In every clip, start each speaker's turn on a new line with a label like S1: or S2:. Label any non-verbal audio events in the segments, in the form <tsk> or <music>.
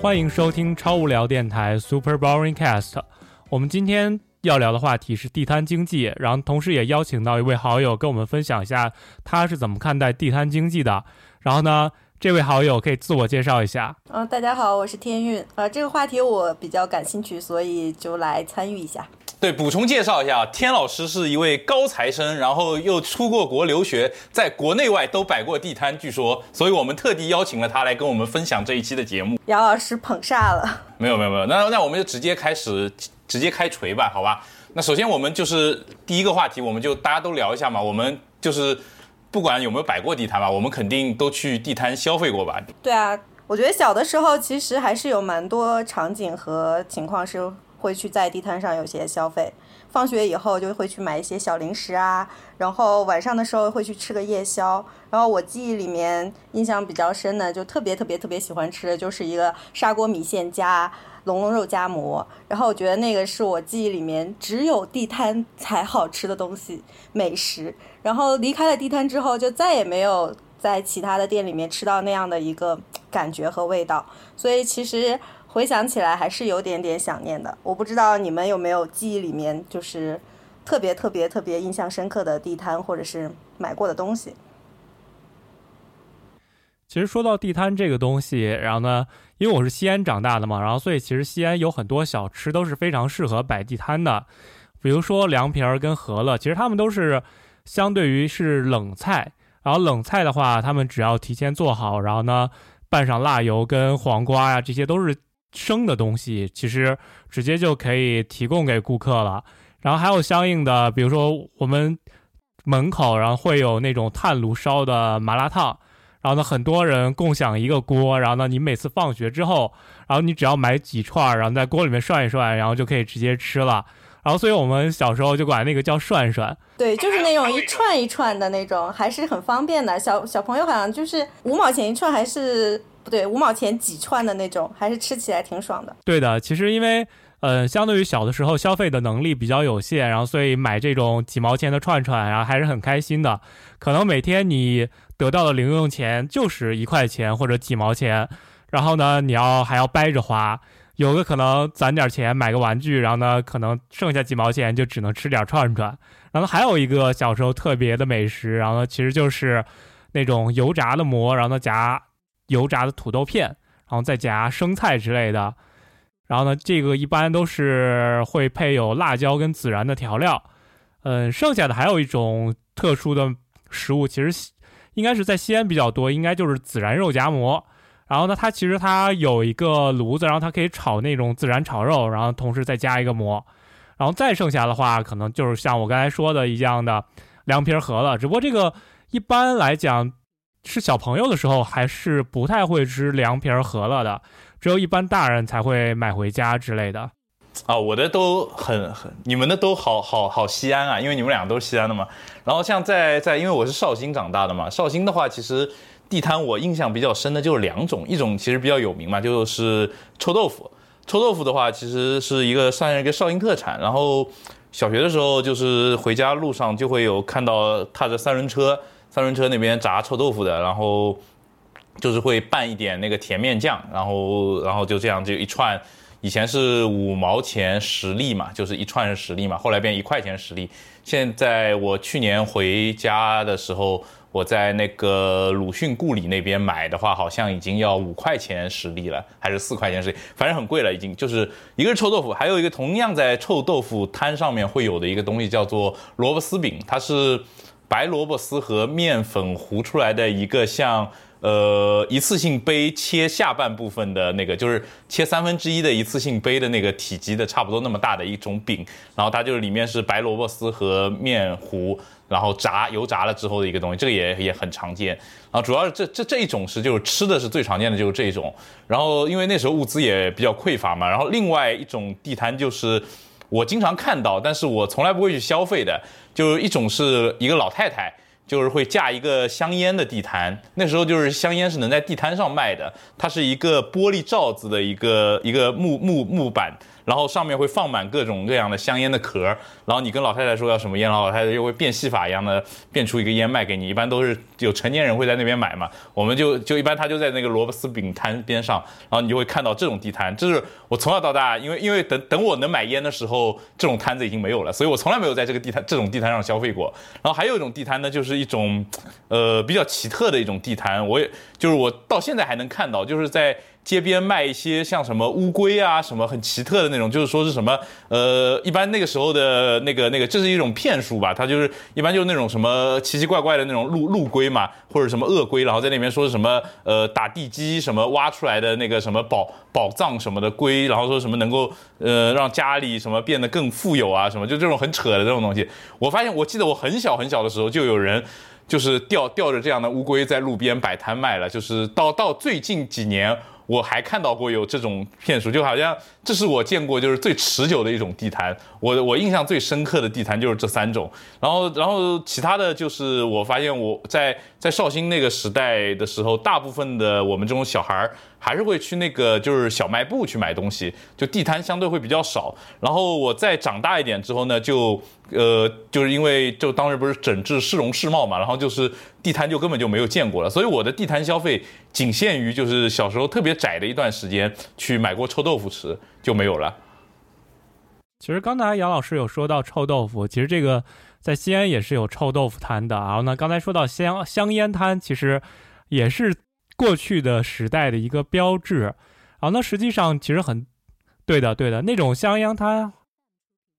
S1: 欢迎收听超无聊电台 Super Boring Cast。我们今天要聊的话题是地摊经济，然后同时也邀请到一位好友跟我们分享一下他是怎么看待地摊经济的。然后呢，这位好友可以自我介绍一下。
S2: 嗯，大家好，我是天运。呃，这个话题我比较感兴趣，所以就来参与一下。
S3: 对，补充介绍一下，天老师是一位高材生，然后又出过国留学，在国内外都摆过地摊，据说，所以我们特地邀请了他来跟我们分享这一期的节目。
S2: 杨老师捧煞了。
S3: 没有没有没有，那那我们就直接开始，直接开锤吧，好吧？那首先我们就是第一个话题，我们就大家都聊一下嘛。我们就是不管有没有摆过地摊吧，我们肯定都去地摊消费过吧？
S2: 对啊，我觉得小的时候其实还是有蛮多场景和情况是。会去在地摊上有些消费，放学以后就会去买一些小零食啊，然后晚上的时候会去吃个夜宵。然后我记忆里面印象比较深的，就特别特别特别喜欢吃的就是一个砂锅米线加龙龙肉夹馍。然后我觉得那个是我记忆里面只有地摊才好吃的东西美食。然后离开了地摊之后，就再也没有在其他的店里面吃到那样的一个感觉和味道。所以其实。回想起来还是有点点想念的，我不知道你们有没有记忆里面就是特别特别特别印象深刻的地摊或者是买过的东西。
S1: 其实说到地摊这个东西，然后呢，因为我是西安长大的嘛，然后所以其实西安有很多小吃都是非常适合摆地摊的，比如说凉皮儿跟饸饹，其实他们都是相对于是冷菜，然后冷菜的话，他们只要提前做好，然后呢拌上辣油跟黄瓜呀，这些都是。生的东西其实直接就可以提供给顾客了，然后还有相应的，比如说我们门口然后会有那种炭炉烧的麻辣烫，然后呢很多人共享一个锅，然后呢你每次放学之后，然后你只要买几串，然后在锅里面涮一涮，然后就可以直接吃了，然后所以我们小时候就管那个叫涮涮，
S2: 对，就是那种一串一串的那种，还是很方便的，小小朋友好像就是五毛钱一串还是。对，五毛钱几串的那种，还是吃起来挺爽的。
S1: 对的，其实因为，呃，相对于小的时候消费的能力比较有限，然后所以买这种几毛钱的串串，然后还是很开心的。可能每天你得到的零用钱就是一块钱或者几毛钱，然后呢，你要还要掰着花，有的可能攒点钱买个玩具，然后呢，可能剩下几毛钱就只能吃点串串。然后还有一个小时候特别的美食，然后呢，其实就是那种油炸的馍，然后呢夹。油炸的土豆片，然后再夹生菜之类的，然后呢，这个一般都是会配有辣椒跟孜然的调料。嗯，剩下的还有一种特殊的食物，其实应该是在西安比较多，应该就是孜然肉夹馍。然后呢，它其实它有一个炉子，然后它可以炒那种孜然炒肉，然后同时再加一个馍。然后再剩下的话，可能就是像我刚才说的一样的凉皮儿饸饹。只不过这个一般来讲。是小朋友的时候，还是不太会吃凉皮儿、饸饹的，只有一般大人才会买回家之类的。
S3: 啊，我的都很很，你们的都好好好西安啊，因为你们俩都是西安的嘛。然后像在在，因为我是绍兴长大的嘛，绍兴的话，其实地摊我印象比较深的就是两种，一种其实比较有名嘛，就是臭豆腐。臭豆腐的话，其实是一个算是一个绍兴特产。然后小学的时候，就是回家路上就会有看到踏着三轮车。三轮车那边炸臭豆腐的，然后就是会拌一点那个甜面酱，然后然后就这样就一串，以前是五毛钱十粒嘛，就是一串十粒嘛，后来变一块钱十粒。现在我去年回家的时候，我在那个鲁迅故里那边买的话，好像已经要五块钱十粒了，还是四块钱十粒，反正很贵了已经。就是一个是臭豆腐，还有一个同样在臭豆腐摊上面会有的一个东西叫做萝卜丝饼，它是。白萝卜丝和面粉糊出来的一个像呃一次性杯切下半部分的那个，就是切三分之一的一次性杯的那个体积的差不多那么大的一种饼，然后它就是里面是白萝卜丝和面糊，然后炸油炸了之后的一个东西，这个也也很常见。然后主要是这这这一种是就是吃的是最常见的就是这一种，然后因为那时候物资也比较匮乏嘛，然后另外一种地摊就是我经常看到，但是我从来不会去消费的。就是一种是一个老太太，就是会架一个香烟的地摊。那时候就是香烟是能在地摊上卖的，它是一个玻璃罩子的一个一个木木木板，然后上面会放满各种各样的香烟的壳。然后你跟老太太说要什么烟，老太太又会变戏法一样的变出一个烟卖给你。一般都是有成年人会在那边买嘛，我们就就一般他就在那个萝卜丝饼摊边上，然后你就会看到这种地摊。这是我从小到大，因为因为等等我能买烟的时候，这种摊子已经没有了，所以我从来没有在这个地摊这种地摊上消费过。然后还有一种地摊呢，就是一种呃比较奇特的一种地摊，我也就是我到现在还能看到，就是在。街边卖一些像什么乌龟啊，什么很奇特的那种，就是说是什么，呃，一般那个时候的那个那个，这是一种骗术吧？它就是一般就是那种什么奇奇怪怪的那种陆陆龟嘛，或者什么鳄龟，然后在那边说什么，呃，打地基什么挖出来的那个什么宝宝藏什么的龟，然后说什么能够呃让家里什么变得更富有啊，什么就这种很扯的这种东西。我发现，我记得我很小很小的时候就有人就是吊吊着这样的乌龟在路边摆摊卖了，就是到到最近几年。我还看到过有这种骗术，就好像这是我见过就是最持久的一种地摊。我我印象最深刻的地摊就是这三种，然后然后其他的就是我发现我在在绍兴那个时代的时候，大部分的我们这种小孩儿还是会去那个就是小卖部去买东西，就地摊相对会比较少。然后我再长大一点之后呢，就。呃，就是因为就当时不是整治市容市貌嘛，然后就是地摊就根本就没有见过了，所以我的地摊消费仅限于就是小时候特别窄的一段时间去买过臭豆腐吃就没有了。
S1: 其实刚才杨老师有说到臭豆腐，其实这个在西安也是有臭豆腐摊的。然后呢，刚才说到香香烟摊，其实也是过去的时代的一个标志。然后呢，实际上其实很对的，对的那种香烟摊。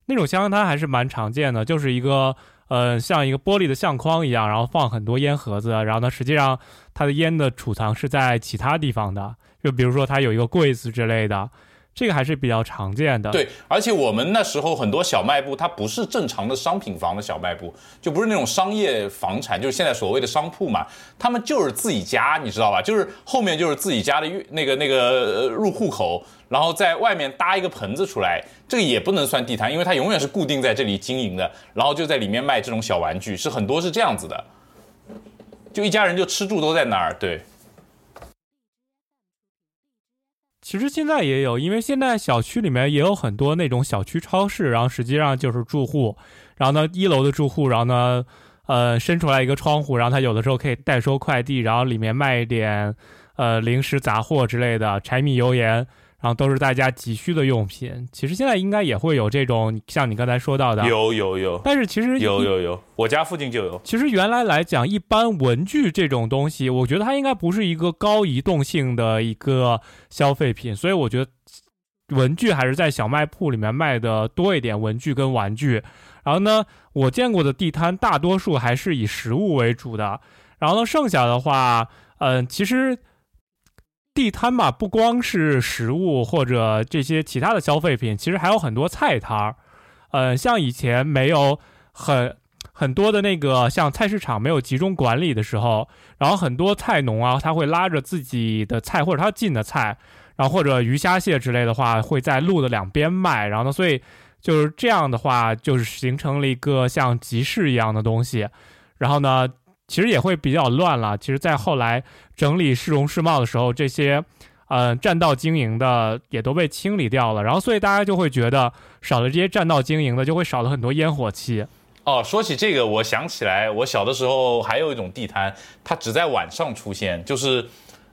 S1: 那种香烟摊还是蛮常见的，就是一个呃像一个玻璃的相框一样，然后放很多烟盒子，然后呢，实际上它的烟的储藏是在其他地方的，就比如说它有一个柜子之类的。这个还是比较常见的。
S3: 对，而且我们那时候很多小卖部，它不是正常的商品房的小卖部，就不是那种商业房产，就是现在所谓的商铺嘛。他们就是自己家，你知道吧？就是后面就是自己家的那个那个入户口，然后在外面搭一个棚子出来，这个也不能算地摊，因为它永远是固定在这里经营的，然后就在里面卖这种小玩具，是很多是这样子的，就一家人就吃住都在那儿，对。
S1: 其实现在也有，因为现在小区里面也有很多那种小区超市，然后实际上就是住户，然后呢一楼的住户，然后呢，呃伸出来一个窗户，然后他有的时候可以代收快递，然后里面卖一点，呃零食杂货之类的，柴米油盐。然后都是大家急需的用品，其实现在应该也会有这种，像你刚才说到的，
S3: 有有有。
S1: 但是其实
S3: 有有有，我家附近就有。
S1: 其实原来来讲，一般文具这种东西，我觉得它应该不是一个高移动性的一个消费品，所以我觉得文具还是在小卖铺里面卖的多一点，文具跟玩具。然后呢，我见过的地摊大多数还是以食物为主的，然后呢，剩下的话，嗯，其实。地摊嘛，不光是食物或者这些其他的消费品，其实还有很多菜摊儿。呃，像以前没有很很多的那个像菜市场没有集中管理的时候，然后很多菜农啊，他会拉着自己的菜或者他进的菜，然后或者鱼虾蟹之类的话，会在路的两边卖。然后呢，所以就是这样的话，就是形成了一个像集市一样的东西。然后呢。其实也会比较乱了。其实，在后来整理市容市貌的时候，这些，呃，占道经营的也都被清理掉了。然后，所以大家就会觉得少了这些占道经营的，就会少了很多烟火气。
S3: 哦，说起这个，我想起来，我小的时候还有一种地摊，它只在晚上出现，就是，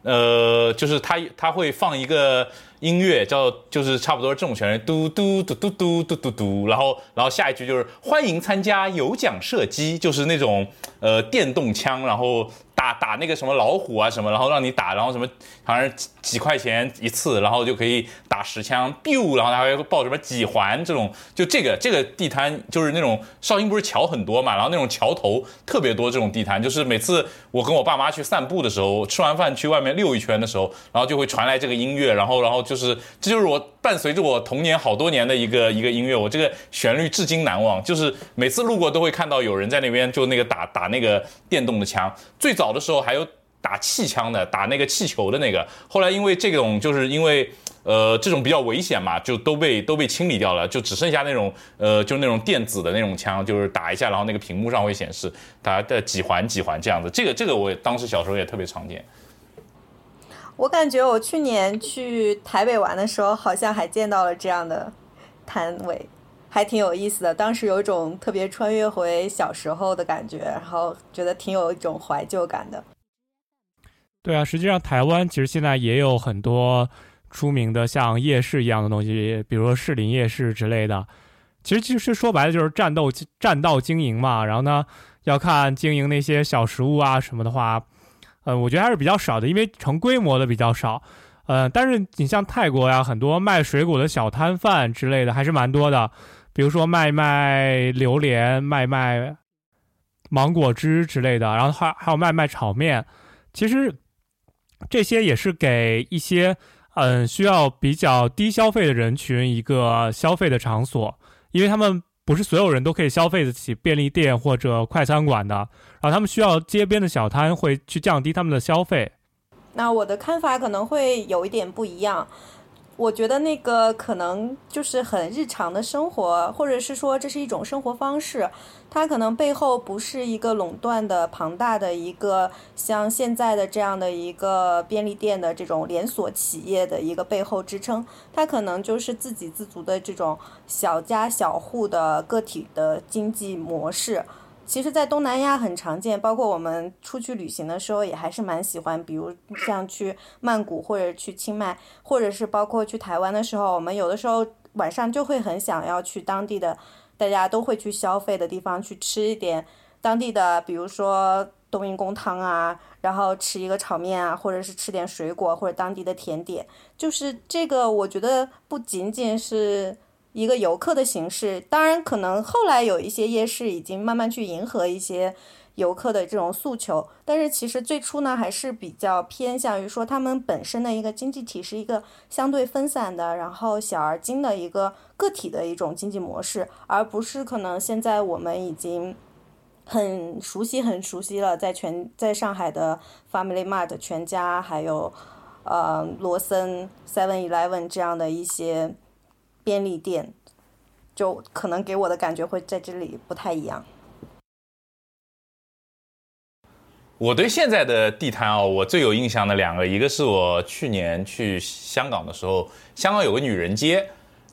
S3: 呃，就是他他会放一个。音乐叫就是差不多这种旋律，嘟嘟嘟嘟嘟嘟嘟嘟，然后然后下一句就是欢迎参加有奖射击，就是那种呃电动枪，然后。打打那个什么老虎啊什么，然后让你打，然后什么好像几几块钱一次，然后就可以打十枪，biu，然后还会报什么几环这种，就这个这个地摊就是那种绍兴不是桥很多嘛，然后那种桥头特别多这种地摊，就是每次我跟我爸妈去散步的时候，吃完饭去外面溜一圈的时候，然后就会传来这个音乐，然后然后就是这就是我伴随着我童年好多年的一个一个音乐，我这个旋律至今难忘，就是每次路过都会看到有人在那边就那个打打那个电动的枪，最早。的时候还有打气枪的，打那个气球的那个。后来因为这种，就是因为呃这种比较危险嘛，就都被都被清理掉了，就只剩下那种呃就那种电子的那种枪，就是打一下，然后那个屏幕上会显示打的几环几环这样子。这个这个我当时小时候也特别常见。
S2: 我感觉我去年去台北玩的时候，好像还见到了这样的摊位。还挺有意思的。当时有一种特别穿越回小时候的感觉，然后觉得挺有一种怀旧感的。
S1: 对啊，实际上台湾其实现在也有很多出名的像夜市一样的东西，比如说士林夜市之类的。其实其实说白了就是战斗战道经营嘛。然后呢，要看经营那些小食物啊什么的话，呃，我觉得还是比较少的，因为成规模的比较少。呃，但是你像泰国呀，很多卖水果的小摊贩之类的还是蛮多的，比如说卖卖榴莲、卖卖芒果汁之类的，然后还还有卖卖炒面。其实。这些也是给一些嗯需要比较低消费的人群一个消费的场所，因为他们不是所有人都可以消费得起便利店或者快餐馆的，然后他们需要街边的小摊会去降低他们的消费。
S2: 那我的看法可能会有一点不一样。我觉得那个可能就是很日常的生活，或者是说这是一种生活方式，它可能背后不是一个垄断的庞大的一个像现在的这样的一个便利店的这种连锁企业的一个背后支撑，它可能就是自给自足的这种小家小户的个体的经济模式。其实，在东南亚很常见，包括我们出去旅行的时候，也还是蛮喜欢。比如像去曼谷或者去清迈，或者是包括去台湾的时候，我们有的时候晚上就会很想要去当地的，大家都会去消费的地方去吃一点当地的，比如说冬阴功汤啊，然后吃一个炒面啊，或者是吃点水果或者当地的甜点。就是这个，我觉得不仅仅是。一个游客的形式，当然可能后来有一些夜市已经慢慢去迎合一些游客的这种诉求，但是其实最初呢还是比较偏向于说他们本身的一个经济体是一个相对分散的，然后小而精的一个个体的一种经济模式，而不是可能现在我们已经很熟悉很熟悉了，在全在上海的 Family Mart 全家，还有呃罗森 Seven Eleven 这样的一些。便利店，就可能给我的感觉会在这里不太一样。
S3: 我对现在的地摊啊，我最有印象的两个，一个是我去年去香港的时候，香港有个女人街，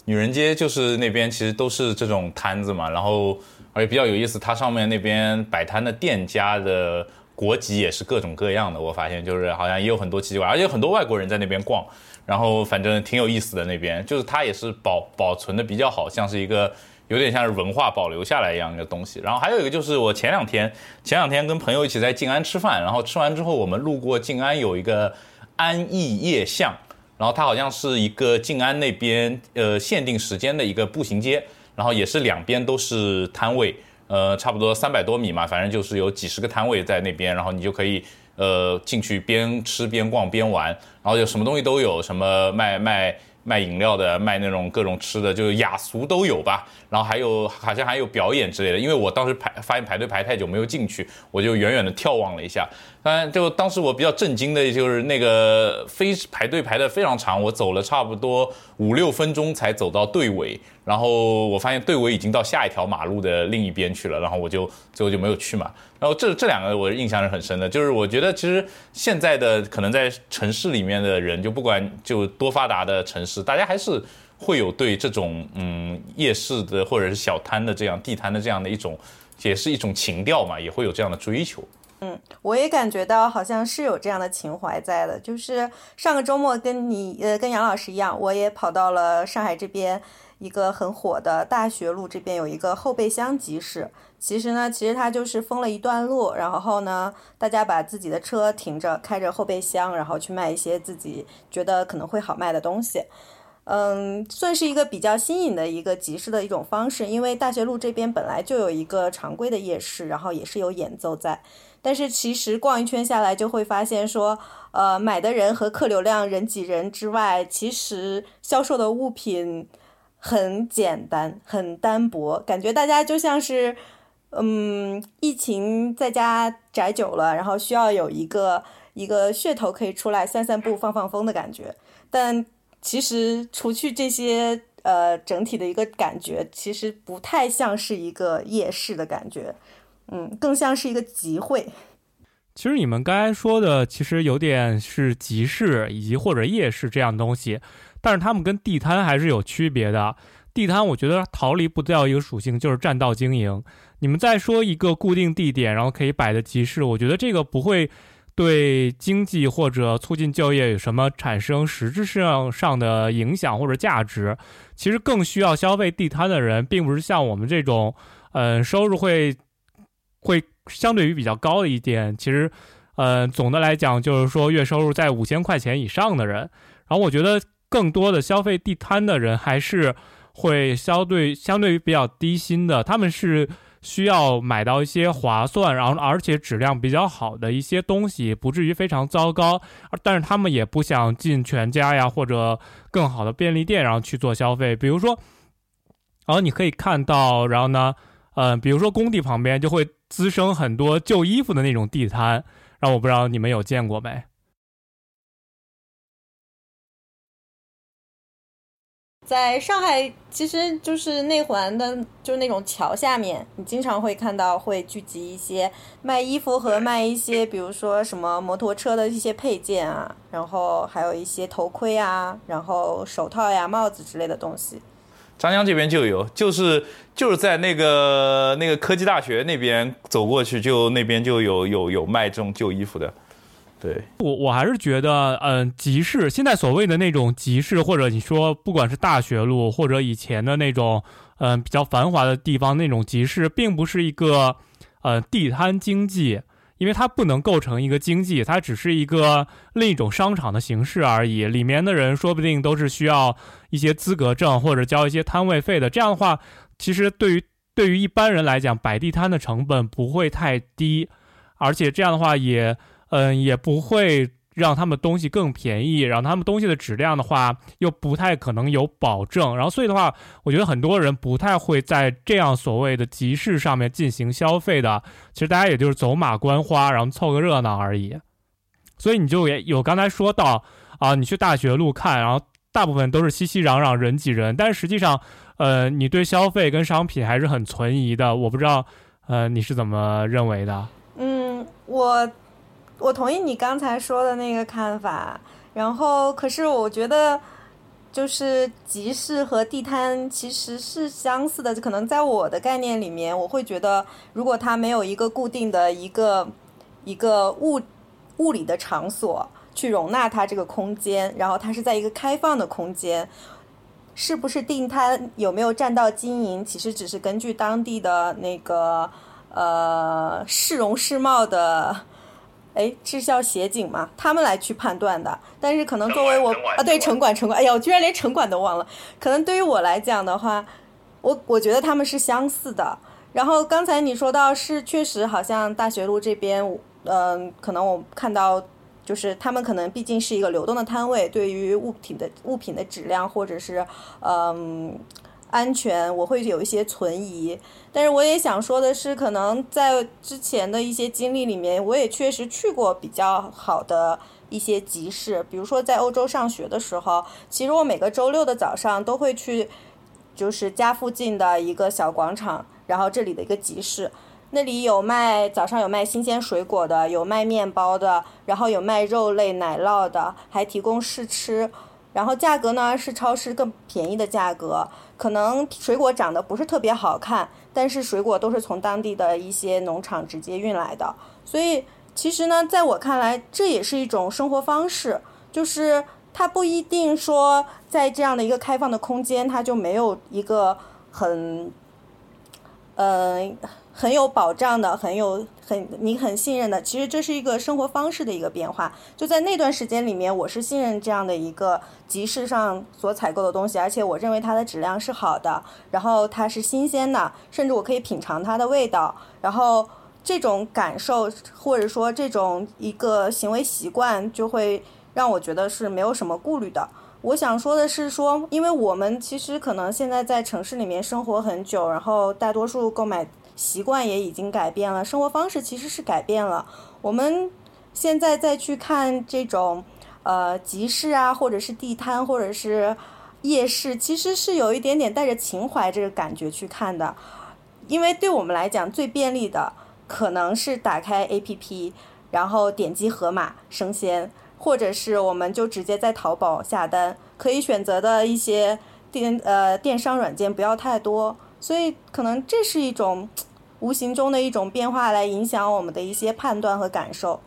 S3: 女人街就是那边其实都是这种摊子嘛，然后而且比较有意思，它上面那边摆摊的店家的国籍也是各种各样的，我发现就是好像也有很多奇怪，而且很多外国人在那边逛。然后反正挺有意思的那边，就是它也是保保存的比较好，像是一个有点像是文化保留下来一样的东西。然后还有一个就是我前两天前两天跟朋友一起在静安吃饭，然后吃完之后我们路过静安有一个安逸夜巷，然后它好像是一个静安那边呃限定时间的一个步行街，然后也是两边都是摊位，呃差不多三百多米嘛，反正就是有几十个摊位在那边，然后你就可以。呃，进去边吃边逛边玩，然后就什么东西都有，什么卖卖卖饮料的，卖那种各种吃的，就是雅俗都有吧。然后还有好像还有表演之类的，因为我当时排发现排队排太久没有进去，我就远远的眺望了一下。当然，就当时我比较震惊的就是那个非排队排的非常长，我走了差不多五六分钟才走到队尾。然后我发现队尾已经到下一条马路的另一边去了，然后我就最后就没有去嘛。然后这这两个我印象是很深的，就是我觉得其实现在的可能在城市里面的人，就不管就多发达的城市，大家还是会有对这种嗯夜市的或者是小摊的这样地摊的这样的一种，也是一种情调嘛，也会有这样的追求。
S2: 嗯，我也感觉到好像是有这样的情怀在的。就是上个周末跟你呃跟杨老师一样，我也跑到了上海这边。一个很火的大学路这边有一个后备箱集市，其实呢，其实它就是封了一段路，然后呢，大家把自己的车停着，开着后备箱，然后去卖一些自己觉得可能会好卖的东西，嗯，算是一个比较新颖的一个集市的一种方式。因为大学路这边本来就有一个常规的夜市，然后也是有演奏在，但是其实逛一圈下来就会发现说，呃，买的人和客流量人挤人之外，其实销售的物品。很简单，很单薄，感觉大家就像是，嗯，疫情在家宅久了，然后需要有一个一个噱头可以出来散散步、放放风的感觉。但其实除去这些，呃，整体的一个感觉，其实不太像是一个夜市的感觉，嗯，更像是一个集会。
S1: 其实你们刚才说的，其实有点是集市以及或者夜市这样东西。但是他们跟地摊还是有区别的。地摊，我觉得逃离不掉一个属性，就是占道经营。你们再说一个固定地点，然后可以摆的集市，我觉得这个不会对经济或者促进就业有什么产生实质上上的影响或者价值。其实更需要消费地摊的人，并不是像我们这种，嗯，收入会会相对于比较高的一点。其实，嗯，总的来讲，就是说月收入在五千块钱以上的人。然后我觉得更多的消费地摊的人，还是会相对相对于比较低薪的，他们是。需要买到一些划算，然后而且质量比较好的一些东西，不至于非常糟糕。但是他们也不想进全家呀或者更好的便利店，然后去做消费。比如说，然后你可以看到，然后呢，嗯，比如说工地旁边就会滋生很多旧衣服的那种地摊，然后我不知道你们有见过没。
S2: 在上海，其实就是内环的，就是那种桥下面，你经常会看到会聚集一些卖衣服和卖一些，比如说什么摩托车的一些配件啊，然后还有一些头盔啊，然后手套呀、帽子之类的东西。
S3: 张江这边就有，就是就是在那个那个科技大学那边走过去，就那边就有有有卖这种旧衣服的。对
S1: 我，我还是觉得，嗯，集市现在所谓的那种集市，或者你说不管是大学路，或者以前的那种，嗯，比较繁华的地方那种集市，并不是一个，呃，地摊经济，因为它不能构成一个经济，它只是一个另一种商场的形式而已。里面的人说不定都是需要一些资格证或者交一些摊位费的。这样的话，其实对于对于一般人来讲，摆地摊的成本不会太低，而且这样的话也。嗯，也不会让他们东西更便宜，然后他们东西的质量的话又不太可能有保证，然后所以的话，我觉得很多人不太会在这样所谓的集市上面进行消费的。其实大家也就是走马观花，然后凑个热闹而已。所以你就也有刚才说到啊，你去大学路看，然后大部分都是熙熙攘攘人挤人，但是实际上，呃，你对消费跟商品还是很存疑的。我不知道，呃，你是怎么认为的？
S2: 嗯，我。我同意你刚才说的那个看法，然后可是我觉得，就是集市和地摊其实是相似的。可能在我的概念里面，我会觉得，如果它没有一个固定的一个一个物物理的场所去容纳它这个空间，然后它是在一个开放的空间，是不是地摊有没有占到经营，其实只是根据当地的那个呃市容市貌的。哎，是叫协警嘛？他们来去判断的。但是可能作为我啊，对城管城管，哎呀，我居然连城管都忘了。可能对于我来讲的话，我我觉得他们是相似的。然后刚才你说到是确实好像大学路这边，嗯，可能我看到就是他们可能毕竟是一个流动的摊位，对于物品的物品的质量或者是嗯。安全我会有一些存疑，但是我也想说的是，可能在之前的一些经历里面，我也确实去过比较好的一些集市，比如说在欧洲上学的时候，其实我每个周六的早上都会去，就是家附近的一个小广场，然后这里的一个集市，那里有卖早上有卖新鲜水果的，有卖面包的，然后有卖肉类奶酪的，还提供试吃，然后价格呢是超市更便宜的价格。可能水果长得不是特别好看，但是水果都是从当地的一些农场直接运来的，所以其实呢，在我看来，这也是一种生活方式，就是它不一定说在这样的一个开放的空间，它就没有一个很，嗯。很有保障的，很有很你很信任的，其实这是一个生活方式的一个变化。就在那段时间里面，我是信任这样的一个集市上所采购的东西，而且我认为它的质量是好的，然后它是新鲜的，甚至我可以品尝它的味道。然后这种感受或者说这种一个行为习惯，就会让我觉得是没有什么顾虑的。我想说的是，说因为我们其实可能现在在城市里面生活很久，然后大多数购买。习惯也已经改变了，生活方式其实是改变了。我们现在再去看这种呃集市啊，或者是地摊，或者是夜市，其实是有一点点带着情怀这个感觉去看的。因为对我们来讲，最便利的可能是打开 APP，然后点击盒马生鲜，或者是我们就直接在淘宝下单，可以选择的一些电呃电商软件不要太多，所以可能这是一种无形中的一种变化，来影响我们的一些判断和感受。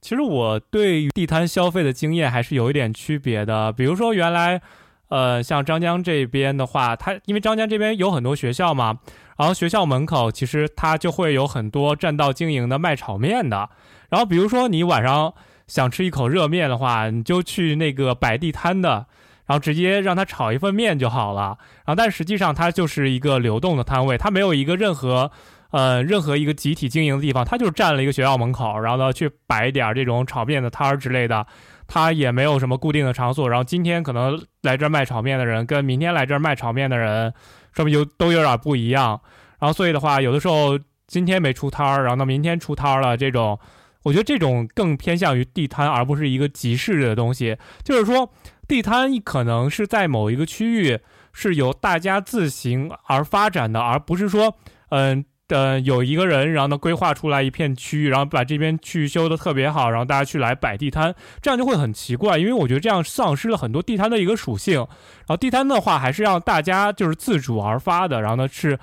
S1: 其实我对于地摊消费的经验还是有一点区别的。比如说，原来，呃，像张江这边的话，它因为张江这边有很多学校嘛，然后学校门口其实它就会有很多占道经营的卖炒面的。然后比如说你晚上想吃一口热面的话，你就去那个摆地摊的，然后直接让他炒一份面就好了。然后但实际上它就是一个流动的摊位，它没有一个任何。呃，任何一个集体经营的地方，他就是占了一个学校门口，然后呢去摆一点这种炒面的摊儿之类的，他也没有什么固定的场所。然后今天可能来这儿卖炒面的人，跟明天来这儿卖炒面的人，说明就都有点不一样。然后所以的话，有的时候今天没出摊儿，然后到明天出摊儿了，这种，我觉得这种更偏向于地摊，而不是一个集市的东西。就是说，地摊可能是在某一个区域是由大家自行而发展的，而不是说，嗯。呃，有一个人，然后呢规划出来一片区域，然后把这边区域修的特别好，然后大家去来摆地摊，这样就会很奇怪，因为我觉得这样丧失了很多地摊的一个属性。然后地摊的话，还是让大家就是自主而发的，然后呢是，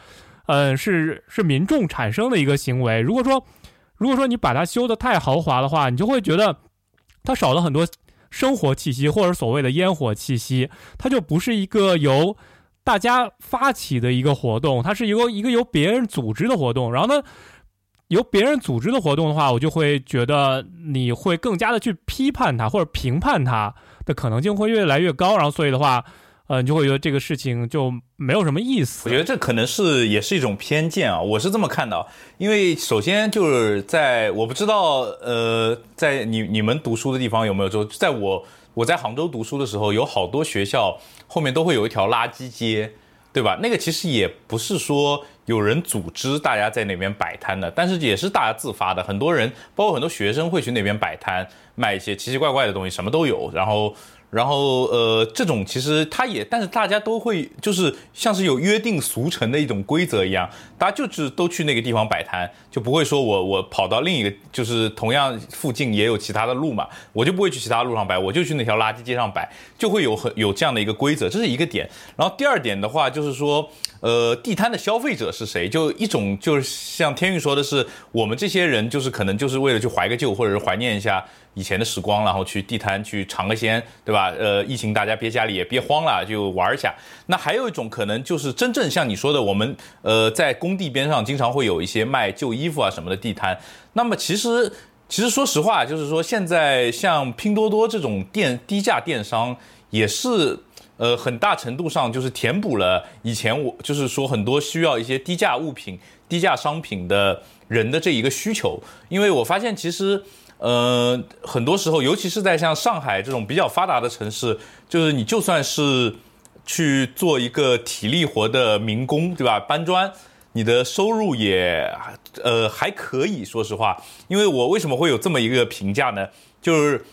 S1: 嗯，是是民众产生的一个行为。如果说，如果说你把它修的太豪华的话，你就会觉得它少了很多生活气息，或者所谓的烟火气息，它就不是一个由。大家发起的一个活动，它是一个一个由别人组织的活动。然后呢，由别人组织的活动的话，我就会觉得你会更加的去批判它或者评判它的可能性会越来越高。然后所以的话，呃，你就会觉得这个事情就没有什么意思。
S3: 我觉得这可能是也是一种偏见啊，我是这么看的。因为首先就是在我不知道，呃，在你你们读书的地方有没有？就在我。我在杭州读书的时候，有好多学校后面都会有一条垃圾街，对吧？那个其实也不是说有人组织大家在那边摆摊的，但是也是大家自发的。很多人，包括很多学生会去那边摆摊，卖一些奇奇怪怪的东西，什么都有。然后。然后，呃，这种其实它也，但是大家都会就是像是有约定俗成的一种规则一样，大家就是都去那个地方摆摊，就不会说我我跑到另一个就是同样附近也有其他的路嘛，我就不会去其他路上摆，我就去那条垃圾街上摆，就会有很有这样的一个规则，这是一个点。然后第二点的话就是说，呃，地摊的消费者是谁？就一种就是像天运说的是，我们这些人就是可能就是为了去怀个旧，或者是怀念一下。以前的时光，然后去地摊去尝个鲜，对吧？呃，疫情大家憋家里也憋慌了，就玩一下。那还有一种可能就是真正像你说的，我们呃在工地边上经常会有一些卖旧衣服啊什么的地摊。那么其实其实说实话，就是说现在像拼多多这种电低价电商，也是呃很大程度上就是填补了以前我就是说很多需要一些低价物品、低价商品的人的这一个需求。因为我发现其实。呃，很多时候，尤其是在像上海这种比较发达的城市，就是你就算是去做一个体力活的民工，对吧？搬砖，你的收入也呃还可以说实话。因为我为什么会有这么一个评价呢？就是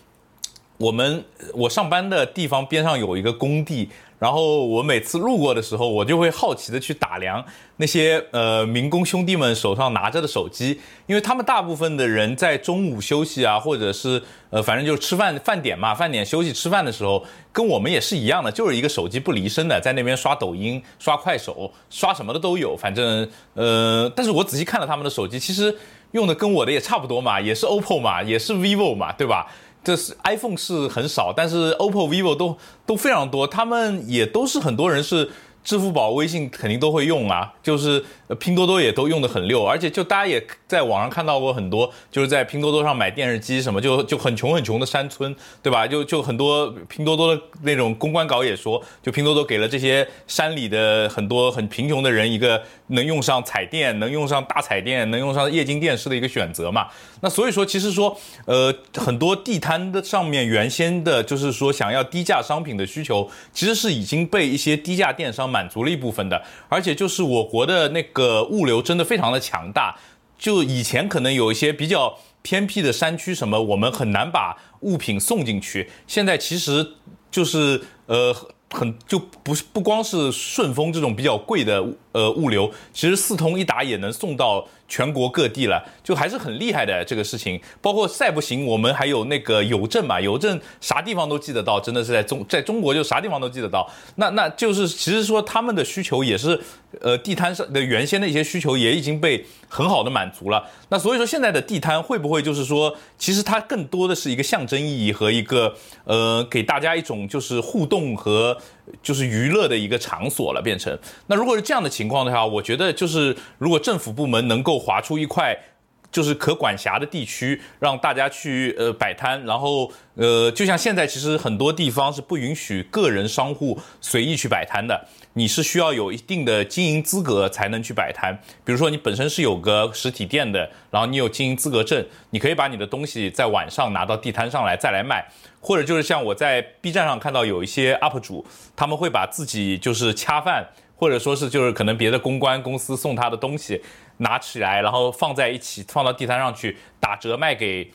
S3: 我们我上班的地方边上有一个工地。然后我每次路过的时候，我就会好奇的去打量那些呃民工兄弟们手上拿着的手机，因为他们大部分的人在中午休息啊，或者是呃反正就是吃饭饭点嘛，饭点休息吃饭的时候，跟我们也是一样的，就是一个手机不离身的，在那边刷抖音、刷快手、刷什么的都有，反正呃，但是我仔细看了他们的手机，其实用的跟我的也差不多嘛，也是 OPPO 嘛，也是 vivo 嘛，对吧？这是 iPhone 是很少，但是 OPPO、vivo 都都非常多，他们也都是很多人是。支付宝、微信肯定都会用啊，就是拼多多也都用的很溜，而且就大家也在网上看到过很多，就是在拼多多上买电视机什么，就就很穷很穷的山村，对吧？就就很多拼多多的那种公关稿也说，就拼多多给了这些山里的很多很贫穷的人一个能用上彩电、能用上大彩电、能用上液晶电视的一个选择嘛。那所以说，其实说，呃，很多地摊的上面原先的就是说想要低价商品的需求，其实是已经被一些低价电商。满足了一部分的，而且就是我国的那个物流真的非常的强大。就以前可能有一些比较偏僻的山区什么，我们很难把物品送进去。现在其实就是呃很就不是不光是顺丰这种比较贵的呃物流，其实四通一达也能送到全国各地了，就还是很厉害的这个事情。包括再不行，我们还有那个邮政嘛，邮政啥地方都寄得到，真的是在中在中国就啥地方都寄得到。那那就是其实说他们的需求也是，呃，地摊上的原先的一些需求也已经被很好的满足了。那所以说现在的地摊会不会就是说，其实它更多的是一个象征意义和一个呃给大家一种就是互动和。就是娱乐的一个场所了，变成那如果是这样的情况的话，我觉得就是如果政府部门能够划出一块就是可管辖的地区，让大家去呃摆摊，然后呃就像现在其实很多地方是不允许个人商户随意去摆摊的。你是需要有一定的经营资格才能去摆摊，比如说你本身是有个实体店的，然后你有经营资格证，你可以把你的东西在晚上拿到地摊上来再来卖，或者就是像我在 B 站上看到有一些 UP 主，他们会把自己就是恰饭，或者说是就是可能别的公关公司送他的东西拿起来，然后放在一起放到地摊上去打折卖给。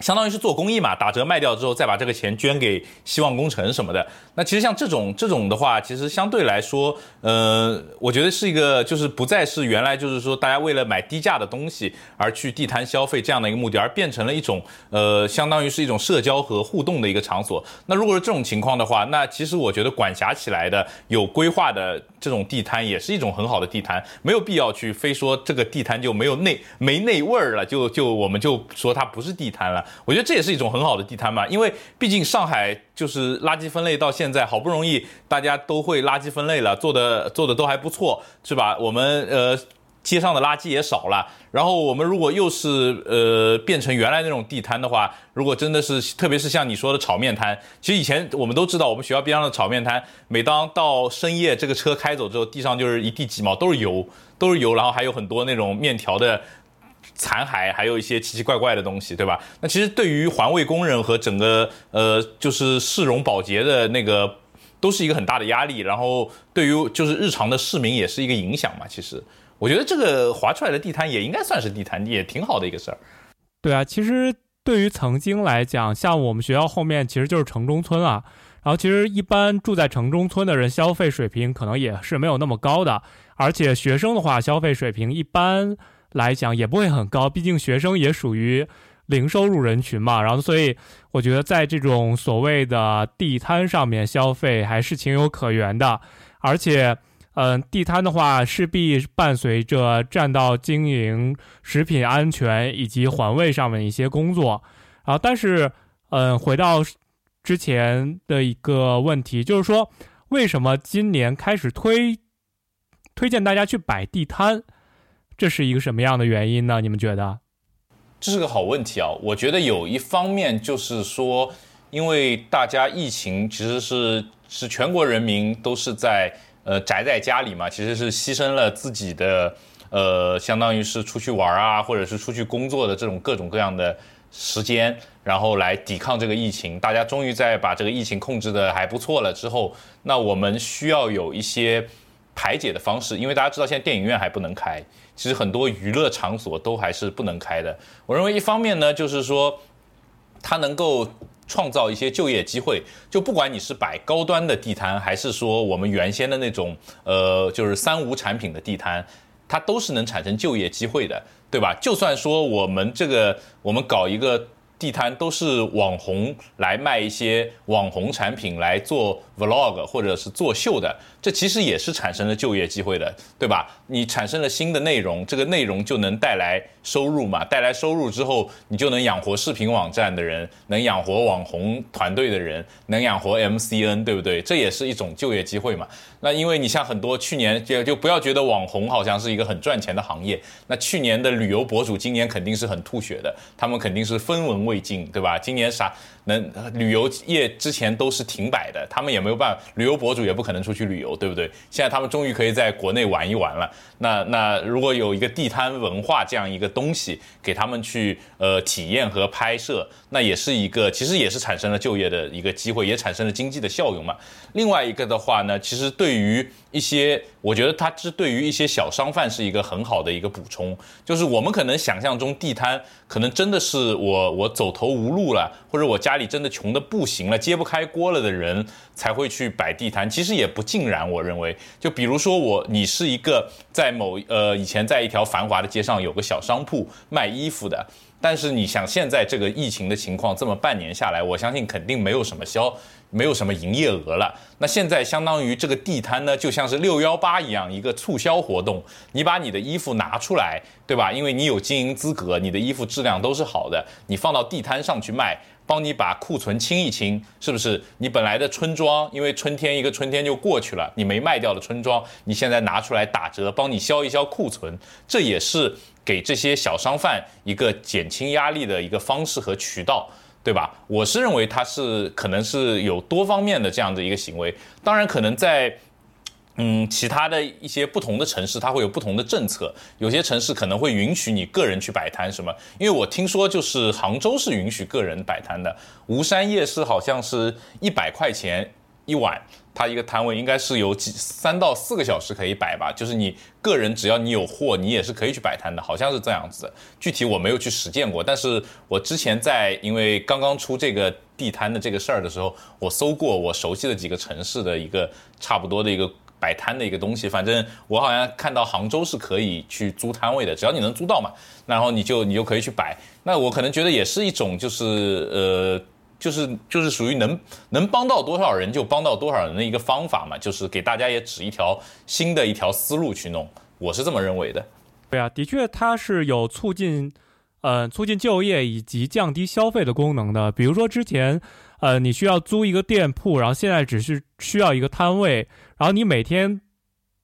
S3: 相当于是做公益嘛，打折卖掉之后，再把这个钱捐给希望工程什么的。那其实像这种这种的话，其实相对来说，呃，我觉得是一个就是不再是原来就是说大家为了买低价的东西而去地摊消费这样的一个目的，而变成了一种呃，相当于是一种社交和互动的一个场所。那如果是这种情况的话，那其实我觉得管辖起来的有规划的这种地摊也是一种很好的地摊，没有必要去非说这个地摊就没有内没内味儿了，就就我们就说它不是地摊了。我觉得这也是一种很好的地摊嘛，因为毕竟上海就是垃圾分类到现在好不容易大家都会垃圾分类了，做的做的都还不错，是吧？我们呃街上的垃圾也少了，然后我们如果又是呃变成原来那种地摊的话，如果真的是特别是像你说的炒面摊，其实以前我们都知道，我们学校边上的炒面摊，每当到深夜这个车开走之后，地上就是一地鸡毛，都是油，都是油，然后还有很多那种面条的。残骸还有一些奇奇怪怪的东西，对吧？那其实对于环卫工人和整个呃，就是市容保洁的那个，都是一个很大的压力。然后对于就是日常的市民也是一个影响嘛。其实我觉得这个划出来的地摊也应该算是地摊，也挺好的一个事儿。
S1: 对啊，其实对于曾经来讲，像我们学校后面其实就是城中村啊。然后其实一般住在城中村的人，消费水平可能也是没有那么高的。而且学生的话，消费水平一般。来讲也不会很高，毕竟学生也属于零收入人群嘛。然后，所以我觉得在这种所谓的地摊上面消费还是情有可原的。而且，嗯，地摊的话势必伴随着占道经营、食品安全以及环卫上面一些工作。啊，但是，嗯，回到之前的一个问题，就是说，为什么今年开始推推荐大家去摆地摊？这是一个什么样的原因呢？你们觉得？
S3: 这是个好问题啊！我觉得有一方面就是说，因为大家疫情其实是是全国人民都是在呃宅在家里嘛，其实是牺牲了自己的呃，相当于是出去玩啊，或者是出去工作的这种各种各样的时间，然后来抵抗这个疫情。大家终于在把这个疫情控制的还不错了之后，那我们需要有一些排解的方式，因为大家知道现在电影院还不能开。其实很多娱乐场所都还是不能开的。我认为一方面呢，就是说它能够创造一些就业机会。就不管你是摆高端的地摊，还是说我们原先的那种呃，就是三无产品的地摊，它都是能产生就业机会的，对吧？就算说我们这个我们搞一个地摊，都是网红来卖一些网红产品来做 vlog 或者是作秀的。这其实也是产生了就业机会的，对吧？你产生了新的内容，这个内容就能带来收入嘛？带来收入之后，你就能养活视频网站的人，能养活网红团队的人，能养活 MCN，对不对？这也是一种就业机会嘛？那因为你像很多去年就就不要觉得网红好像是一个很赚钱的行业，那去年的旅游博主今年肯定是很吐血的，他们肯定是分文未进，对吧？今年啥？能旅游业之前都是停摆的，他们也没有办法，旅游博主也不可能出去旅游，对不对？现在他们终于可以在国内玩一玩了。那那如果有一个地摊文化这样一个东西给他们去呃体验和拍摄，那也是一个其实也是产生了就业的一个机会，也产生了经济的效用嘛。另外一个的话呢，其实对于一些，我觉得它是对于一些小商贩是一个很好的一个补充，就是我们可能想象中地摊可能真的是我我走投无路了，或者我家里真的穷的不行了，揭不开锅了的人才会会去摆地摊，其实也不尽然。我认为，就比如说我，你是一个在某呃以前在一条繁华的街上有个小商铺卖衣服的，但是你想现在这个疫情的情况，这么半年下来，我相信肯定没有什么销，没有什么营业额了。那现在相当于这个地摊呢，就像是六幺八一样一个促销活动，你把你的衣服拿出来，对吧？因为你有经营资格，你的衣服质量都是好的，你放到地摊上去卖。帮你把库存清一清，是不是？你本来的春装，因为春天一个春天就过去了，你没卖掉的春装，你现在拿出来打折，帮你消一消库存，这也是给这些小商贩一个减轻压力的一个方式和渠道，对吧？我是认为它是可能是有多方面的这样的一个行为，当然可能在。嗯，其他的一些不同的城市，它会有不同的政策。有些城市可能会允许你个人去摆摊，什么？因为我听说就是杭州是允许个人摆摊的。吴山夜市好像是一百块钱一晚，它一个摊位应该是有几三到四个小时可以摆吧。就是你个人只要你有货，你也是可以去摆摊的，好像是这样子。具体我没有去实践过，但是我之前在因为刚刚出这个地摊的这个事儿的时候，我搜过我熟悉的几个城市的一个差不多的一个。摆摊的一个东西，反正我好像看到杭州是可以去租摊位的，只要你能租到嘛，然后你就你就可以去摆。那我可能觉得也是一种，就是呃，就是就是属于能能帮到多少人就帮到多少人的一个方法嘛，就是给大家也指一条新的一条思路去弄，我是这么认为的。
S1: 对啊，的确它是有促进，呃，促进就业以及降低消费的功能的。比如说之前，呃，你需要租一个店铺，然后现在只是需要一个摊位。然后你每天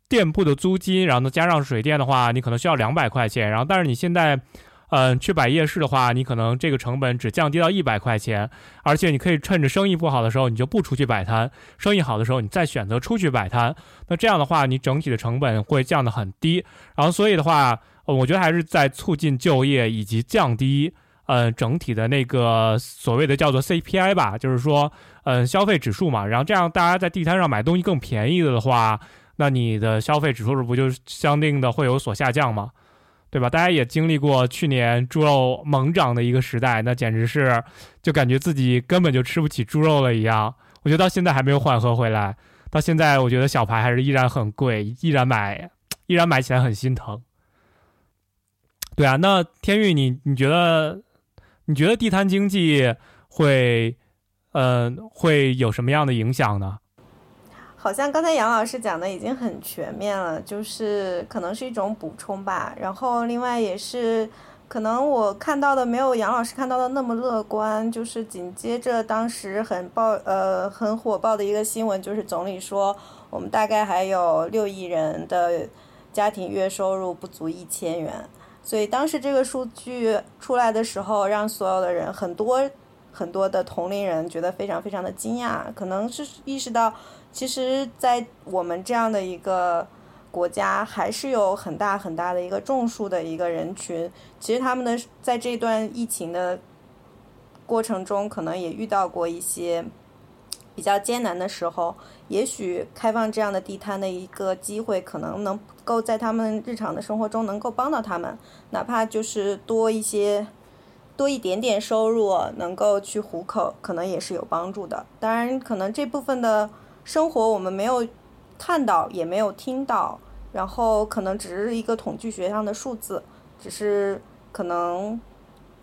S1: 店铺的租金，然后呢加上水电的话，你可能需要两百块钱。然后但是你现在，嗯，去摆夜市的话，你可能这个成本只降低到一百块钱，而且你可以趁着生意不好的时候，你就不出去摆摊；生意好的时候，你再选择出去摆摊。那这样的话，你整体的成本会降得很低。然后所以的话，我觉得还是在促进就业以及降低。嗯，整体的那个所谓的叫做 CPI 吧，就是说，嗯，消费指数嘛。然后这样大家在地摊上买东西更便宜的话，那你的消费指数是不就相应的会有所下降吗？对吧？大家也经历过去年猪肉猛涨的一个时代，那简直是就感觉自己根本就吃不起猪肉了一样。我觉得到现在还没有缓和回来，到现在我觉得小排还是依然很贵，依然买，依然买起来很心疼。对啊，那天域，你你觉得？你觉得地摊经济会，呃，会有什么样的影响呢？
S2: 好像刚才杨老师讲的已经很全面了，就是可能是一种补充吧。然后另外也是，可能我看到的没有杨老师看到的那么乐观。就是紧接着当时很爆，呃，很火爆的一个新闻，就是总理说我们大概还有六亿人的家庭月收入不足一千元。所以当时这个数据出来的时候，让所有的人很多很多的同龄人觉得非常非常的惊讶，可能是意识到，其实，在我们这样的一个国家，还是有很大很大的一个种树的一个人群，其实他们的在这段疫情的过程中，可能也遇到过一些比较艰难的时候。也许开放这样的地摊的一个机会，可能能够在他们日常的生活中能够帮到他们，哪怕就是多一些、多一点点收入，能够去糊口，可能也是有帮助的。当然，可能这部分的生活我们没有看到，也没有听到，然后可能只是一个统计学上的数字，只是可能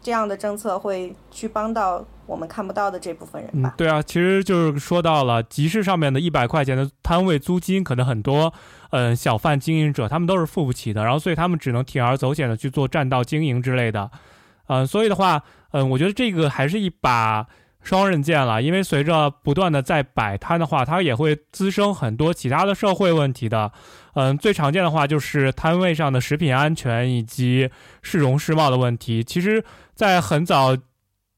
S2: 这样的政策会去帮到。我们看不到的这部分人吧？
S1: 对啊，其实就是说到了集市上面的一百块钱的摊位租金，可能很多嗯小贩经营者他们都是付不起的，然后所以他们只能铤而走险的去做占道经营之类的，嗯，所以的话，嗯，我觉得这个还是一把双刃剑了，因为随着不断的在摆摊的话，它也会滋生很多其他的社会问题的，嗯，最常见的话就是摊位上的食品安全以及市容市貌的问题，其实，在很早。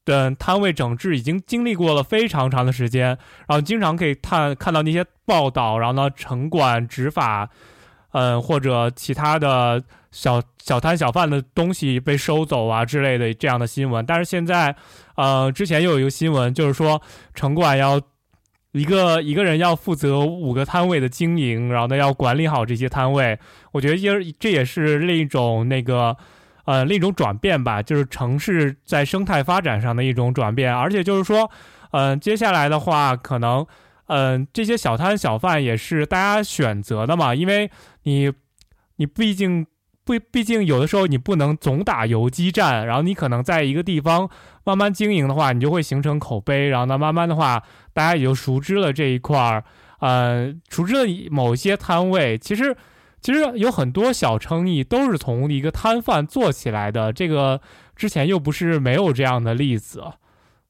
S1: 的摊位整治已经经历过了非常长的时间，然后经常可以看看到那些报道，然后呢，城管执法，嗯，或者其他的小小摊小贩的东西被收走啊之类的这样的新闻。但是现在，呃，之前又有一个新闻，就是说城管要一个一个人要负责五个摊位的经营，然后呢要管理好这些摊位。我觉得也这也是另一种那个。呃，另一种转变吧，就是城市在生态发展上的一种转变，而且就是说，嗯，接下来的话，可能，嗯，这些小摊小贩也是大家选择的嘛，因为你，你毕竟不，毕竟有的时候你不能总打游击战，然后你可能在一个地方慢慢经营的话，你就会形成口碑，然后呢，慢慢的话，大家也就熟知了这一块儿，呃，熟知了某些摊位。其实，其实有很多小生意都是从一个摊贩做起来的，这个之前又不是没有这样的例子，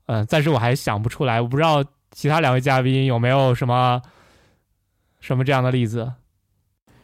S1: 嗯，暂时我还想不出来，我不知道。其他两位嘉宾有没有什么什么这样的例子？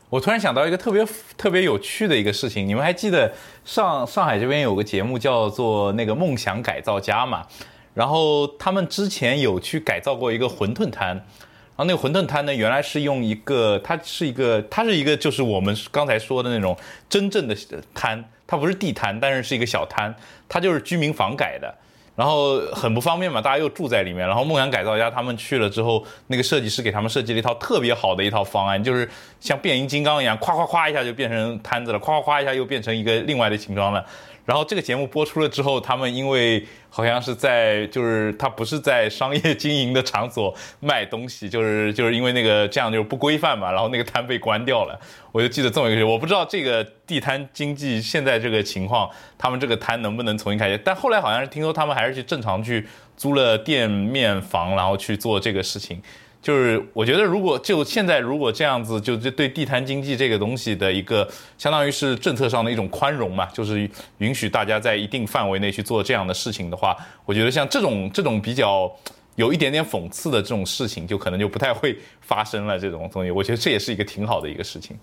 S3: 我突然想到一个特别特别有趣的一个事情，你们还记得上上海这边有个节目叫做那个梦想改造家嘛？然后他们之前有去改造过一个馄饨摊，然后那个馄饨摊呢，原来是用一个，它是一个，它是一个就是我们刚才说的那种真正的摊，它不是地摊，但是是一个小摊，它就是居民房改的。然后很不方便嘛，大家又住在里面。然后梦想改造家他们去了之后，那个设计师给他们设计了一套特别好的一套方案，就是像变形金刚一样，咵咵咵一下就变成摊子了，咵咵咵一下又变成一个另外的形状了。然后这个节目播出了之后，他们因为好像是在，就是他不是在商业经营的场所卖东西，就是就是因为那个这样就是不规范嘛，然后那个摊被关掉了。我就记得这么一个事，我不知道这个地摊经济现在这个情况，他们这个摊能不能重新开业？但后来好像是听说他们还是去正常去租了店面房，然后去做这个事情。就是我觉得，如果就现在如果这样子，就就对地摊经济这个东西的一个，相当于是政策上的一种宽容嘛，就是允许大家在一定范围内去做这样的事情的话，我觉得像这种这种比较有一点点讽刺的这种事情，就可能就不太会发生了。这种东西，我觉得这也是一个挺好的一个事情。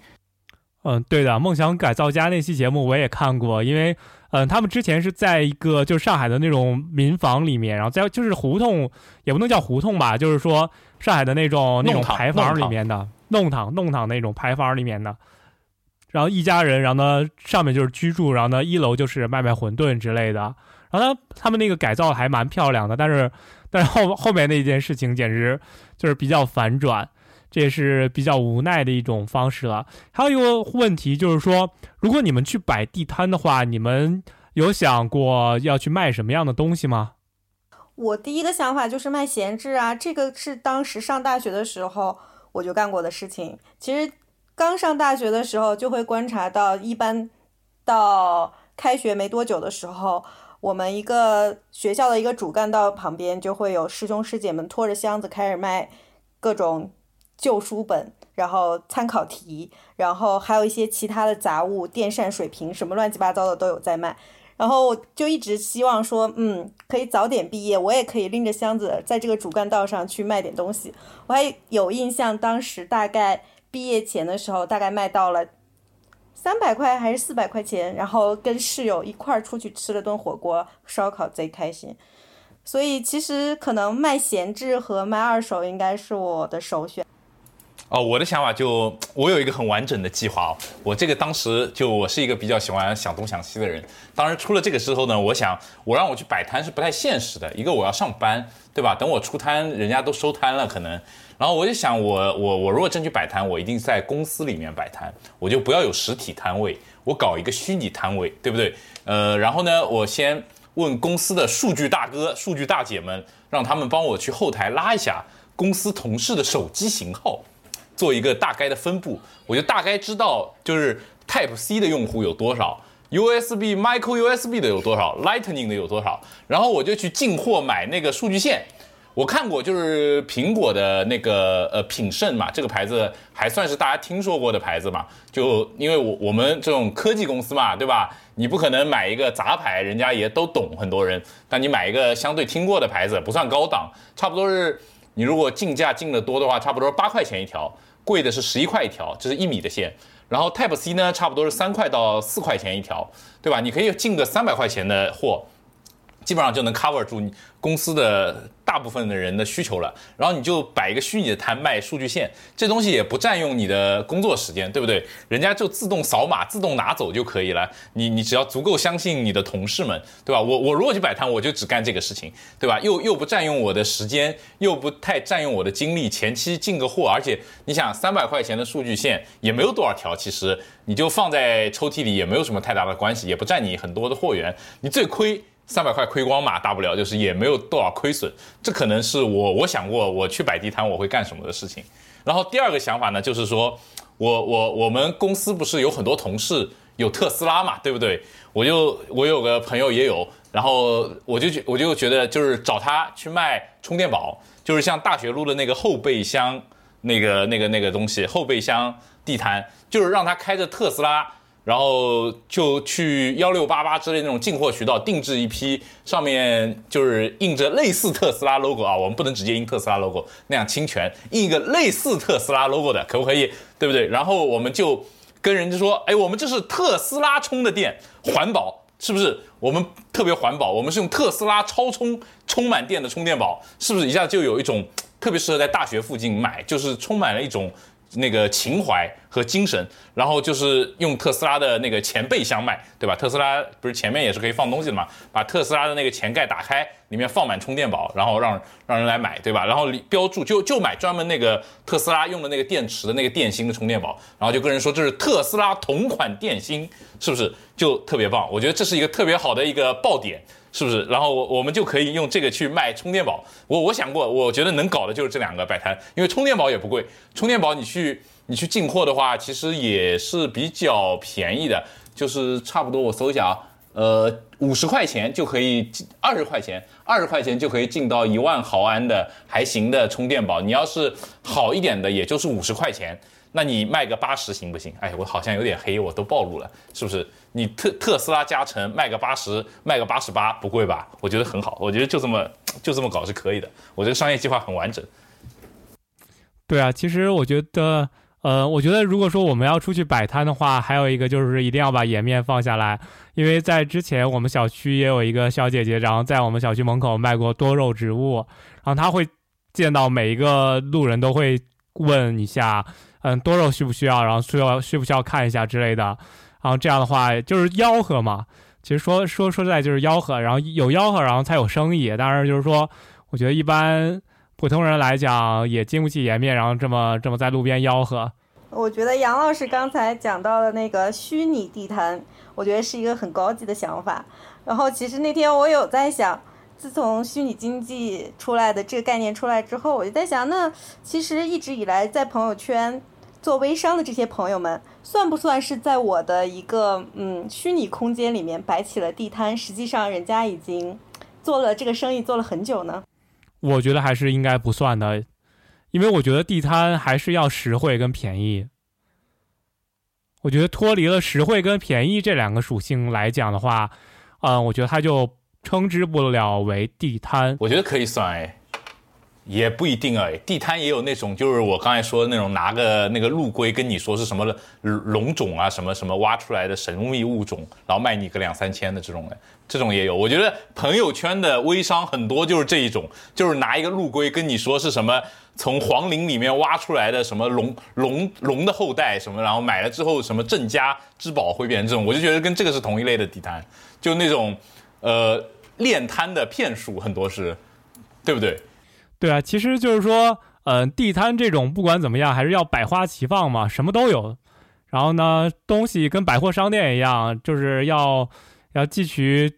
S1: 嗯，对的，梦想改造家那期节目我也看过，因为。嗯，他们之前是在一个就是上海的那种民房里面，然后在就是胡同，也不能叫胡同吧，就是说上海的那种那种牌坊里面的弄堂弄堂那种牌坊里面的，然后一家人，然后呢上面就是居住，然后呢一楼就是卖卖馄饨之类的，然后他他们那个改造还蛮漂亮的，但是但是后后面那件事情简直就是比较反转。这也是比较无奈的一种方式了。还有一个问题就是说，如果你们去摆地摊的话，你们有想过要去卖什么样的东西吗？
S2: 我第一个想法就是卖闲置啊，这个是当时上大学的时候我就干过的事情。其实刚上大学的时候就会观察到，一般到开学没多久的时候，我们一个学校的一个主干道旁边就会有师兄师姐们拖着箱子开始卖各种。旧书本，然后参考题，然后还有一些其他的杂物，电扇、水瓶，什么乱七八糟的都有在卖。然后我就一直希望说，嗯，可以早点毕业，我也可以拎着箱子在这个主干道上去卖点东西。我还有印象，当时大概毕业前的时候，大概卖到了三百块还是四百块钱，然后跟室友一块儿出去吃了顿火锅烧烤，贼开心。所以其实可能卖闲置和卖二手应该是我的首选。
S3: 哦，我的想法就 <tsk> 我有一个很完整的计划哦。我这个当时就我是一个比较喜欢想东想西的人。当时出了这个之后呢，我想我让我去摆摊是不太现实的。一个我要上班，对吧？等我出摊，人家都收摊了可能。然后我就想，我我我如果真去摆摊，我一定在公司里面摆摊，我就不要有实体摊位，我搞一个虚拟摊位，对不对？呃，然后呢，我先问公司的数据大哥、数据大姐们，让他们帮我去后台拉一下公司同事的手机型号。做一个大概的分布，我就大概知道就是 Type C 的用户有多少，USB、Micro USB 的有多少，Lightning 的有多少，然后我就去进货买那个数据线。我看过，就是苹果的那个呃品胜嘛，这个牌子还算是大家听说过的牌子嘛。就因为我我们这种科技公司嘛，对吧？你不可能买一个杂牌，人家也都懂很多人。但你买一个相对听过的牌子，不算高档，差不多是你如果进价进的多的话，差不多八块钱一条。贵的是十一块一条，这是一米的线，然后 Type C 呢，差不多是三块到四块钱一条，对吧？你可以进个三百块钱的货。基本上就能 cover 住你公司的大部分的人的需求了，然后你就摆一个虚拟的摊卖数据线，这东西也不占用你的工作时间，对不对？人家就自动扫码、自动拿走就可以了。你你只要足够相信你的同事们，对吧？我我如果去摆摊，我就只干这个事情，对吧？又又不占用我的时间，又不太占用我的精力，前期进个货，而且你想三百块钱的数据线也没有多少条，其实你就放在抽屉里也没有什么太大的关系，也不占你很多的货源，你最亏。三百块亏光嘛，大不了就是也没有多少亏损。这可能是我我想过我去摆地摊我会干什么的事情。然后第二个想法呢，就是说我我我们公司不是有很多同事有特斯拉嘛，对不对？我就我有个朋友也有，然后我就觉我就觉得就是找他去卖充电宝，就是像大学路的那个后备箱那个那个那个东西后备箱地摊，就是让他开着特斯拉。然后就去幺六八八之类那种进货渠道定制一批，上面就是印着类似特斯拉 logo 啊，我们不能直接印特斯拉 logo，那样侵权，印一个类似特斯拉 logo 的，可不可以？对不对？然后我们就跟人家说，哎，我们这是特斯拉充的电，环保是不是？我们特别环保，我们是用特斯拉超充充满电的充电宝，是不是一下就有一种特别适合在大学附近买，就是充满了一种。那个情怀和精神，然后就是用特斯拉的那个前备箱卖，对吧？特斯拉不是前面也是可以放东西的嘛？把特斯拉的那个前盖打开，里面放满充电宝，然后让让人来买，对吧？然后标注就就买专门那个特斯拉用的那个电池的那个电芯的充电宝，然后就跟人说这是特斯拉同款电芯，是不是就特别棒？我觉得这是一个特别好的一个爆点。是不是？然后我我们就可以用这个去卖充电宝。我我想过，我觉得能搞的就是这两个摆摊，因为充电宝也不贵。充电宝你去你去进货的话，其实也是比较便宜的，就是差不多我搜一下啊，呃，五十块钱就可以，二十块钱，二十块钱就可以进到一万毫安的还行的充电宝。你要是好一点的，也就是五十块钱。那你卖个八十行不行？哎，我好像有点黑，我都暴露了，是不是？你特特斯拉加成卖个八十，卖个八十八，不贵吧？我觉得很好，我觉得就这么就这么搞是可以的。我觉得商业计划很完整。
S1: 对啊，其实我觉得，呃，我觉得如果说我们要出去摆摊的话，还有一个就是一定要把颜面放下来，因为在之前我们小区也有一个小姐姐，然后在我们小区门口卖过多肉植物，然后她会见到每一个路人都会问一下。嗯，多肉需不需要？然后需要需不需要看一下之类的，然后这样的话就是吆喝嘛。其实说说说实在就是吆喝，然后有吆喝，然后才有生意。当然就是说，我觉得一般普通人来讲也经不起颜面，然后这么这么在路边吆喝。
S2: 我觉得杨老师刚才讲到的那个虚拟地摊，我觉得是一个很高级的想法。然后其实那天我有在想。自从虚拟经济出来的这个概念出来之后，我就在想，那其实一直以来在朋友圈做微商的这些朋友们，算不算是在我的一个嗯虚拟空间里面摆起了地摊？实际上，人家已经做了这个生意做了很久呢。
S1: 我觉得还是应该不算的，因为我觉得地摊还是要实惠跟便宜。我觉得脱离了实惠跟便宜这两个属性来讲的话，嗯，我觉得它就。称之不了为地摊，
S3: 我觉得可以算哎，也不一定啊。地摊也有那种，就是我刚才说的那种，拿个那个陆龟跟你说是什么龙种啊，什么什么挖出来的神秘物种，然后卖你个两三千的这种的，<laughs> 这种也有。我觉得朋友圈的微商很多就是这一种，就是拿一个陆龟跟你说是什么从皇陵里面挖出来的什么龙龙龙的后代什么，然后买了之后什么镇家之宝会变成这种，我就觉得跟这个是同一类的地摊，就那种。呃，练摊的骗术很多是，对不对？
S1: 对啊，其实就是说，呃，地摊这种不管怎么样，还是要百花齐放嘛，什么都有。然后呢，东西跟百货商店一样，就是要要汲取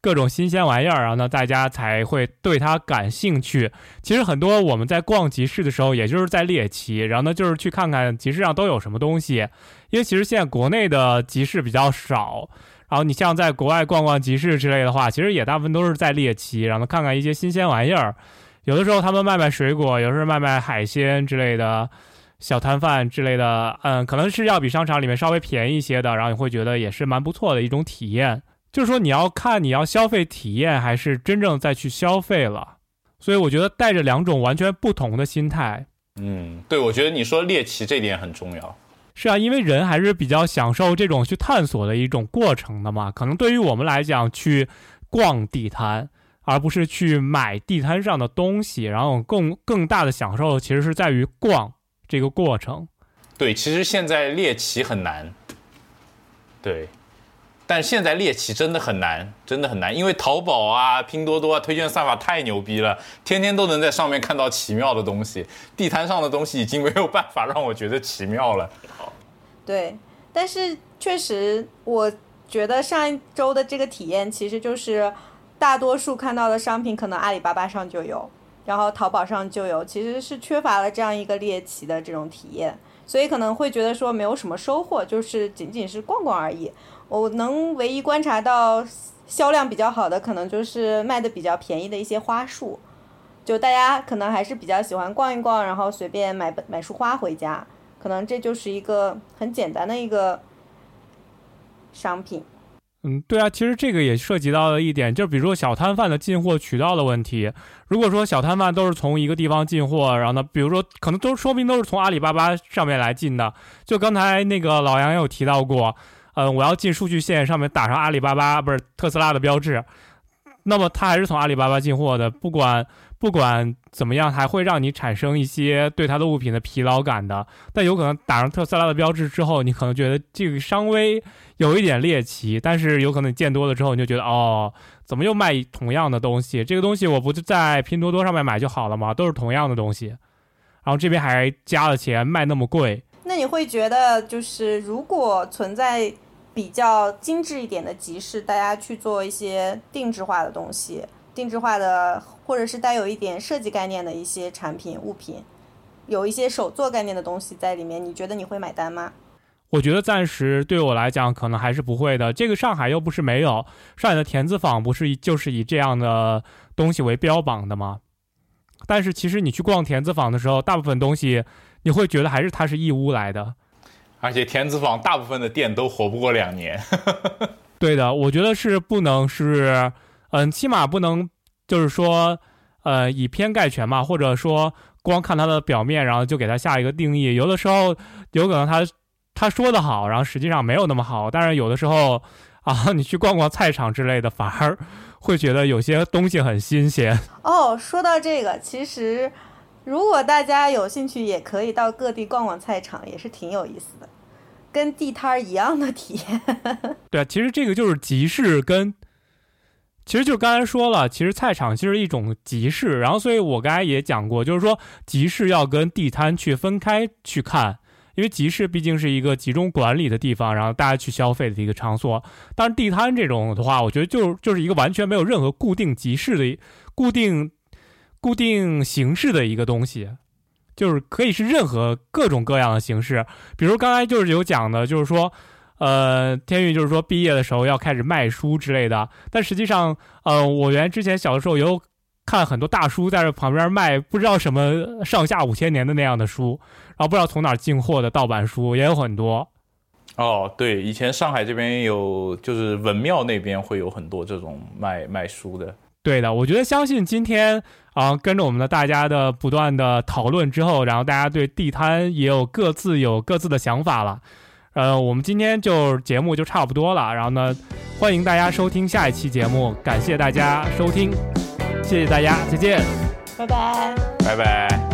S1: 各种新鲜玩意儿，然后呢，大家才会对它感兴趣。其实很多我们在逛集市的时候，也就是在猎奇，然后呢，就是去看看集市上都有什么东西。因为其实现在国内的集市比较少。然后你像在国外逛逛集市之类的话，其实也大部分都是在猎奇，然后看看一些新鲜玩意儿。有的时候他们卖卖水果，有时候卖卖海鲜之类的小摊贩之类的，嗯，可能是要比商场里面稍微便宜一些的，然后你会觉得也是蛮不错的一种体验。就是说你要看你要消费体验，还是真正再去消费了。所以我觉得带着两种完全不同的心态。
S3: 嗯，对，我觉得你说猎奇这点很重要。
S1: 是啊，因为人还是比较享受这种去探索的一种过程的嘛。可能对于我们来讲，去逛地摊，而不是去买地摊上的东西，然后更更大的享受其实是在于逛这个过程。
S3: 对，其实现在猎奇很难。对，但现在猎奇真的很难，真的很难，因为淘宝啊、拼多多啊推荐算法太牛逼了，天天都能在上面看到奇妙的东西。地摊上的东西已经没有办法让我觉得奇妙了。
S2: 对，但是确实，我觉得上一周的这个体验其实就是，大多数看到的商品可能阿里巴巴上就有，然后淘宝上就有，其实是缺乏了这样一个猎奇的这种体验，所以可能会觉得说没有什么收获，就是仅仅是逛逛而已。我能唯一观察到销量比较好的，可能就是卖的比较便宜的一些花束，就大家可能还是比较喜欢逛一逛，然后随便买买束花回家，可能这就是一个很简单的一个商品。
S1: 嗯，对啊，其实这个也涉及到了一点，就比如说小摊贩的进货渠道的问题。如果说小摊贩都是从一个地方进货，然后呢，比如说可能都说明都是从阿里巴巴上面来进的。就刚才那个老杨有提到过，嗯，我要进数据线，上面打上阿里巴巴不是特斯拉的标志，那么他还是从阿里巴巴进货的，不管。不管怎么样，还会让你产生一些对它的物品的疲劳感的。但有可能打上特斯拉的标志之后，你可能觉得这个稍微有一点猎奇。但是有可能见多了之后，你就觉得哦，怎么又卖同样的东西？这个东西我不就在拼多多上面买就好了吗？都是同样的东西，然后这边还加了钱卖那么贵。
S2: 那你会觉得，就是如果存在比较精致一点的集市，大家去做一些定制化的东西。定制化的，或者是带有一点设计概念的一些产品物品，有一些手作概念的东西在里面，你觉得你会买单吗？
S1: 我觉得暂时对我来讲可能还是不会的。这个上海又不是没有，上海的田子坊不是就是以这样的东西为标榜的吗？但是其实你去逛田子坊的时候，大部分东西你会觉得还是它是义乌来的，
S3: 而且田子坊大部分的店都活不过两年。<laughs>
S1: 对的，我觉得是不能是。嗯，起码不能，就是说，呃，以偏概全嘛，或者说光看它的表面，然后就给它下一个定义。有的时候有可能他他说的好，然后实际上没有那么好。但是有的时候啊，<laughs> 你去逛逛菜场之类的，反而会觉得有些东西很新鲜。
S2: 哦，说到这个，其实如果大家有兴趣，也可以到各地逛逛菜场，也是挺有意思的，跟地摊儿一样的体验。<laughs>
S1: 对啊，其实这个就是集市跟。其实就刚才说了，其实菜场就是一种集市，然后所以我刚才也讲过，就是说集市要跟地摊去分开去看，因为集市毕竟是一个集中管理的地方，然后大家去消费的一个场所。但是地摊这种的话，我觉得就就是一个完全没有任何固定集市的固定固定形式的一个东西，就是可以是任何各种各样的形式，比如刚才就是有讲的，就是说。呃，天宇就是说毕业的时候要开始卖书之类的，但实际上，呃，我原之前小的时候有看很多大叔在这旁边卖，不知道什么上下五千年的那样的书，然后不知道从哪进货的盗版书也有很多。
S3: 哦，对，以前上海这边有，就是文庙那边会有很多这种卖卖书的。
S1: 对的，我觉得相信今天啊，跟着我们的大家的不断的讨论之后，然后大家对地摊也有各自有各自的想法了。呃，我们今天就节目就差不多了，然后呢，欢迎大家收听下一期节目，感谢大家收听，谢谢大家，再见，
S2: 拜拜，
S3: 拜拜。